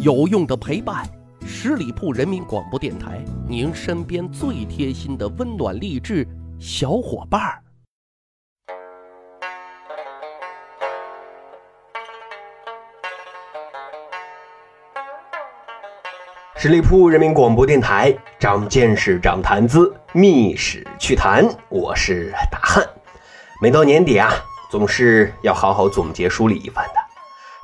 有用的陪伴，十里铺人民广播电台，您身边最贴心的温暖励志小伙伴儿。十里铺人民广播电台，长见识，长谈资，密史趣谈。我是大汉。每到年底啊，总是要好好总结梳理一番的。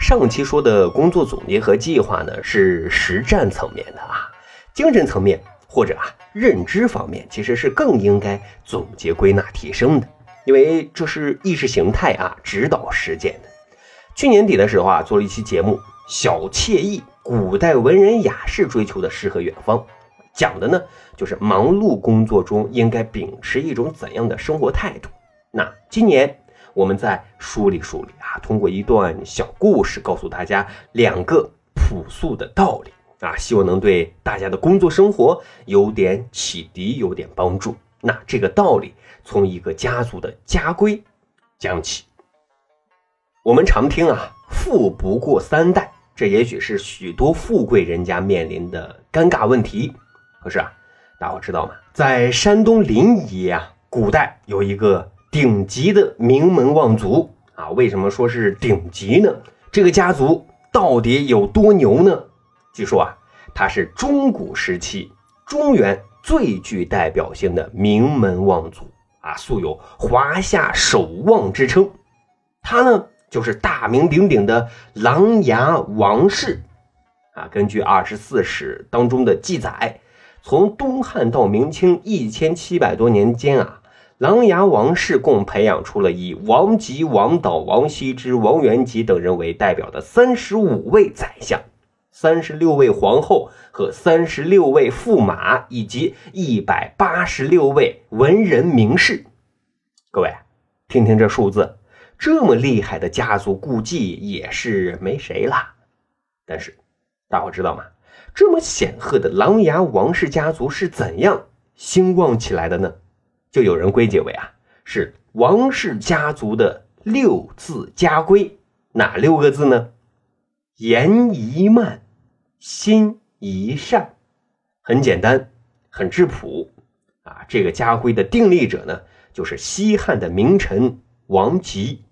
上期说的工作总结和计划呢，是实战层面的啊，精神层面或者啊认知方面，其实是更应该总结归纳提升的，因为这是意识形态啊指导实践的。去年底的时候啊，做了一期节目《小惬意：古代文人雅士追求的诗和远方》，讲的呢就是忙碌工作中应该秉持一种怎样的生活态度。那今年。我们再梳理梳理啊，通过一段小故事告诉大家两个朴素的道理啊，希望能对大家的工作生活有点启迪，有点帮助。那这个道理从一个家族的家规讲起。我们常听啊，富不过三代，这也许是许多富贵人家面临的尴尬问题。可是啊，大伙知道吗？在山东临沂啊，古代有一个。顶级的名门望族啊，为什么说是顶级呢？这个家族到底有多牛呢？据说啊，他是中古时期中原最具代表性的名门望族啊，素有华夏首望之称。他呢，就是大名鼎鼎的琅琊王氏啊。根据《二十四史》当中的记载，从东汉到明清一千七百多年间啊。琅琊王氏共培养出了以王吉、王导、王羲之、王元吉等人为代表的三十五位宰相、三十六位皇后和三十六位驸马，以及一百八十六位文人名士。各位，听听这数字，这么厉害的家族，估计也是没谁了。但是，大伙知道吗？这么显赫的琅琊王氏家族是怎样兴旺起来的呢？就有人归结为啊，是王氏家族的六字家规，哪六个字呢？言宜慢，心宜善，很简单，很质朴啊。这个家规的订立者呢，就是西汉的名臣王吉。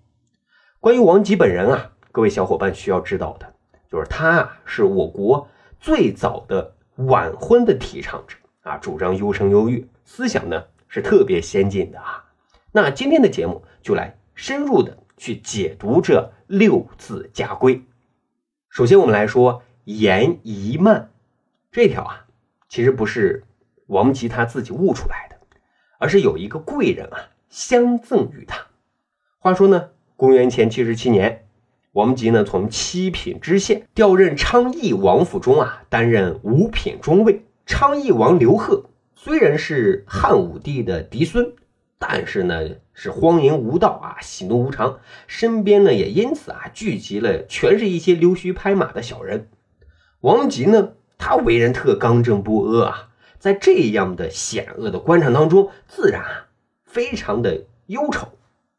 关于王吉本人啊，各位小伙伴需要知道的，就是他啊，是我国最早的晚婚的提倡者啊，主张优生优育，思想呢。是特别先进的啊，那今天的节目就来深入的去解读这六字家规。首先，我们来说言宜慢这条啊，其实不是王吉他自己悟出来的，而是有一个贵人啊相赠于他。话说呢，公元前七十七年，王吉呢从七品知县调任昌邑王府中啊，担任五品中尉。昌邑王刘贺。虽然是汉武帝的嫡孙，但是呢是荒淫无道啊，喜怒无常，身边呢也因此啊聚集了全是一些溜须拍马的小人。王吉呢，他为人特刚正不阿啊，在这样的险恶的官场当中，自然啊非常的忧愁。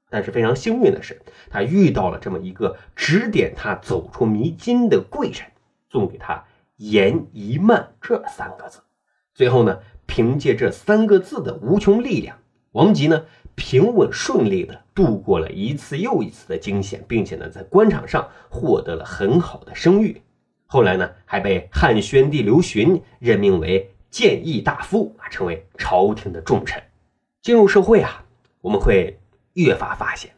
但是非常幸运的是，他遇到了这么一个指点他走出迷津的贵人，送给他“言宜慢”这三个字。最后呢。凭借这三个字的无穷力量，王吉呢平稳顺利的度过了一次又一次的惊险，并且呢在官场上获得了很好的声誉。后来呢还被汉宣帝刘询任命为谏议大夫啊，成为朝廷的重臣。进入社会啊，我们会越发发现，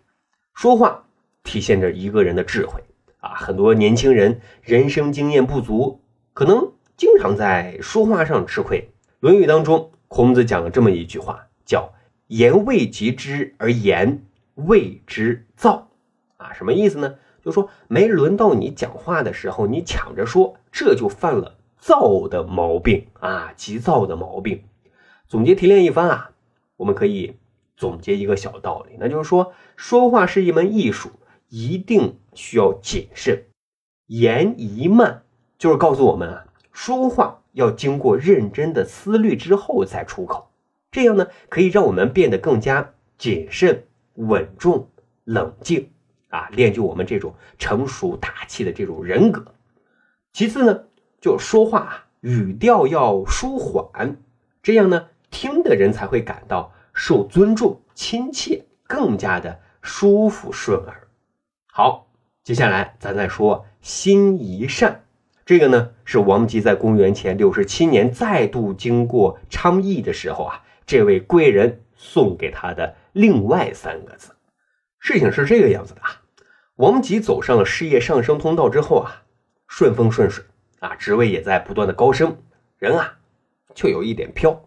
说话体现着一个人的智慧啊。很多年轻人人生经验不足，可能经常在说话上吃亏。《论语》当中，孔子讲了这么一句话，叫“言未及之而言，谓之躁”。啊，什么意思呢？就说没轮到你讲话的时候，你抢着说，这就犯了躁的毛病啊，急躁的毛病。总结提炼一番啊，我们可以总结一个小道理，那就是说，说话是一门艺术，一定需要谨慎。言宜慢，就是告诉我们啊，说话。要经过认真的思虑之后再出口，这样呢可以让我们变得更加谨慎、稳重、冷静啊，练就我们这种成熟大气的这种人格。其次呢，就说话语调要舒缓，这样呢，听的人才会感到受尊重、亲切，更加的舒服顺耳。好，接下来咱再说心一善，这个呢是王吉在公元前六十七年再度经过昌邑的时候啊，这位贵人送给他的另外三个字。事情是这个样子的啊，王吉走上了事业上升通道之后啊，顺风顺水啊，职位也在不断的高升，人啊就有一点飘，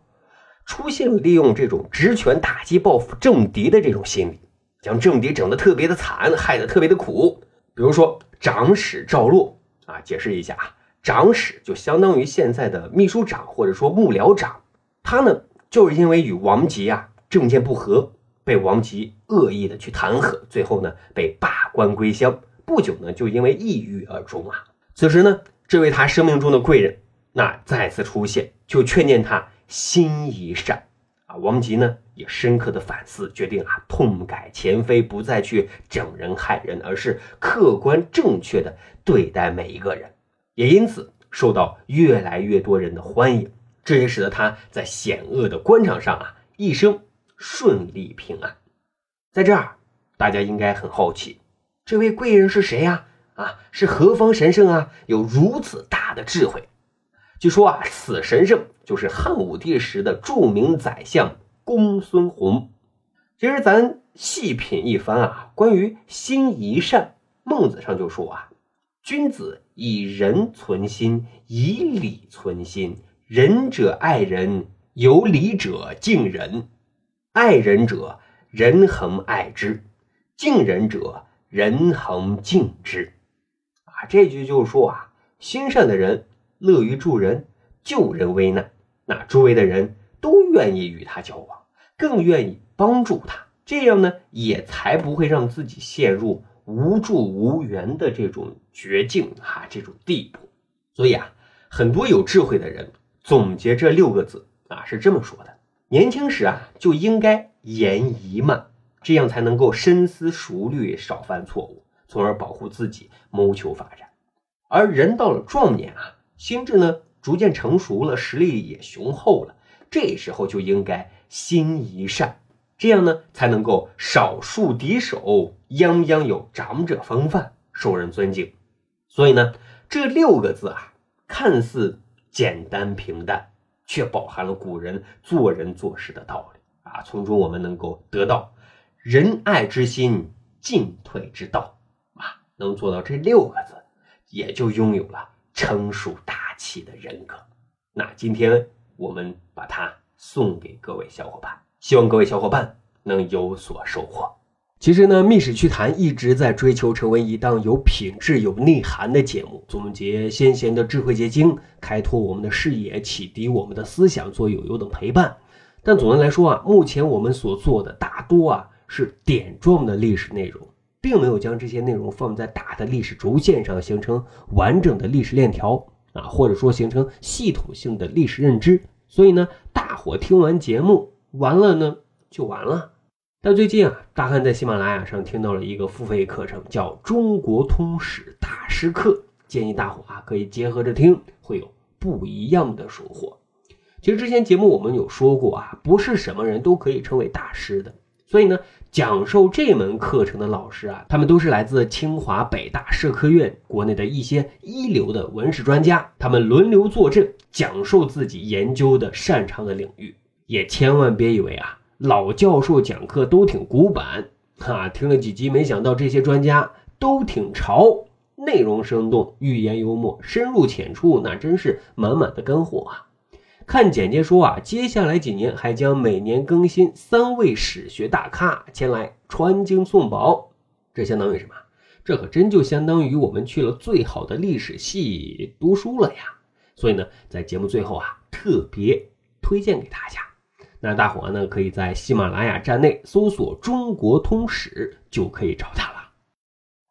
出现了利用这种职权打击报复政敌的这种心理，将政敌整得特别的惨，害得特别的苦。比如说长史赵洛啊，解释一下啊，长史就相当于现在的秘书长或者说幕僚长，他呢就是因为与王吉啊政见不合。被王吉恶意的去弹劾，最后呢被罢官归乡，不久呢就因为抑郁而终啊。此时呢，这位他生命中的贵人那再次出现，就劝谏他心一善王吉呢也深刻的反思，决定啊痛改前非，不再去整人害人，而是客观正确的对待每一个人，也因此受到越来越多人的欢迎。这也使得他在险恶的官场上啊一生。顺利平安，在这儿，大家应该很好奇，这位贵人是谁呀？啊，是何方神圣啊？有如此大的智慧。据说啊，此神圣就是汉武帝时的著名宰相公孙弘。其实咱细品一番啊，关于心一善，孟子上就说啊，君子以仁存心，以礼存心。仁者爱人，有礼者敬人。爱人者，人恒爱之；敬人者，人恒敬之。啊，这句就是说啊，心善的人乐于助人，救人危难，那周围的人都愿意与他交往，更愿意帮助他。这样呢，也才不会让自己陷入无助无援的这种绝境哈，这种地步。所以啊，很多有智慧的人总结这六个字啊，是这么说的。年轻时啊，就应该言宜慢，这样才能够深思熟虑，少犯错误，从而保护自己，谋求发展。而人到了壮年啊，心智呢逐渐成熟了，实力也雄厚了，这时候就应该心宜善，这样呢才能够少树敌手，泱泱有长者风范，受人尊敬。所以呢，这六个字啊，看似简单平淡。却饱含了古人做人做事的道理啊！从中我们能够得到仁爱之心、进退之道啊！能做到这六个字，也就拥有了成熟大气的人格。那今天我们把它送给各位小伙伴，希望各位小伙伴能有所收获。其实呢，《密史趣谈》一直在追求成为一档有品质、有内涵的节目，总结先贤的智慧结晶，开拓我们的视野，启迪我们的思想，做友友的陪伴。但总的来说啊，目前我们所做的大多啊是点状的历史内容，并没有将这些内容放在大的历史轴线上，形成完整的历史链条啊，或者说形成系统性的历史认知。所以呢，大伙听完节目完了呢，就完了。但最近啊，大汉在喜马拉雅上听到了一个付费课程，叫《中国通史大师课》，建议大伙啊可以结合着听，会有不一样的收获。其实之前节目我们有说过啊，不是什么人都可以称为大师的，所以呢，讲授这门课程的老师啊，他们都是来自清华、北大、社科院国内的一些一流的文史专家，他们轮流坐镇，讲授自己研究的擅长的领域，也千万别以为啊。老教授讲课都挺古板，哈，听了几集，没想到这些专家都挺潮，内容生动，寓言幽默，深入浅出，那真是满满的干货啊！看简介说啊，接下来几年还将每年更新三位史学大咖前来传经送宝，这相当于什么？这可真就相当于我们去了最好的历史系读书了呀！所以呢，在节目最后啊，特别推荐给大家。那大伙呢，可以在喜马拉雅站内搜索“中国通史”，就可以找他了。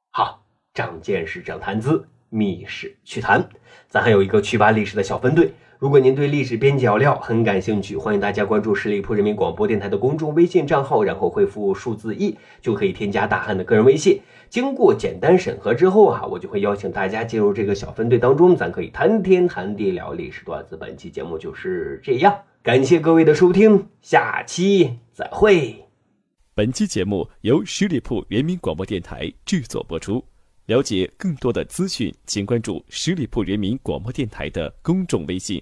好，长见识，长谈资，密史趣谈。咱还有一个趣吧历史的小分队，如果您对历史边角料很感兴趣，欢迎大家关注十里铺人民广播电台的公众微信账号，然后回复数字一就可以添加大汉的个人微信。经过简单审核之后啊，我就会邀请大家进入这个小分队当中，咱可以谈天谈地聊历史段子。本期节目就是这样，感谢各位的收听，下期再会。本期节目由十里铺人民广播电台制作播出。了解更多的资讯，请关注十里铺人民广播电台的公众微信。